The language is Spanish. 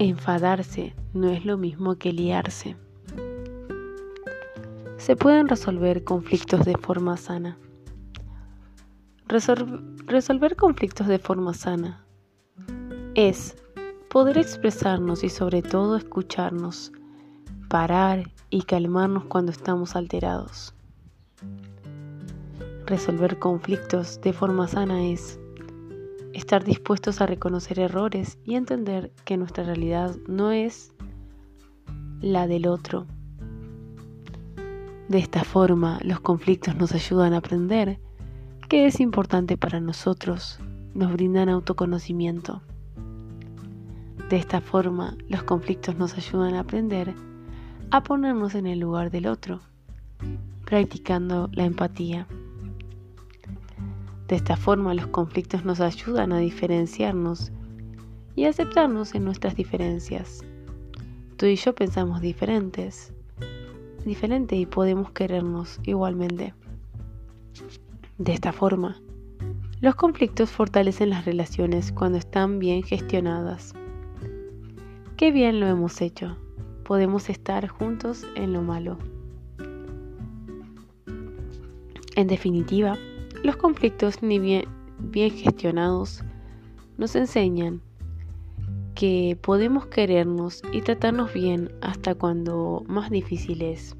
Enfadarse no es lo mismo que liarse. Se pueden resolver conflictos de forma sana. resolver conflictos de forma sana es poder expresarnos y sobre todo escucharnos, parar y calmarnos cuando estamos alterados. Resolver conflictos de forma sana es estar dispuestos a reconocer errores y entender que nuestra realidad no es la del otro. De esta forma, los conflictos nos ayudan a aprender qué es importante para nosotros, nos brindan autoconocimiento. De esta forma, los conflictos nos ayudan a aprender a ponernos en el lugar del otro, practicando la empatía. De esta forma los conflictos nos ayudan a diferenciarnos y a aceptarnos en nuestras diferencias. Tú y yo pensamos diferentes, diferente y podemos querernos igualmente. De esta forma, los conflictos fortalecen las relaciones cuando están bien gestionadas. Qué bien lo hemos hecho. Podemos estar juntos en lo malo. En definitiva, los conflictos ni bien, bien gestionados nos enseñan que podemos querernos y tratarnos bien hasta cuando más difícil es.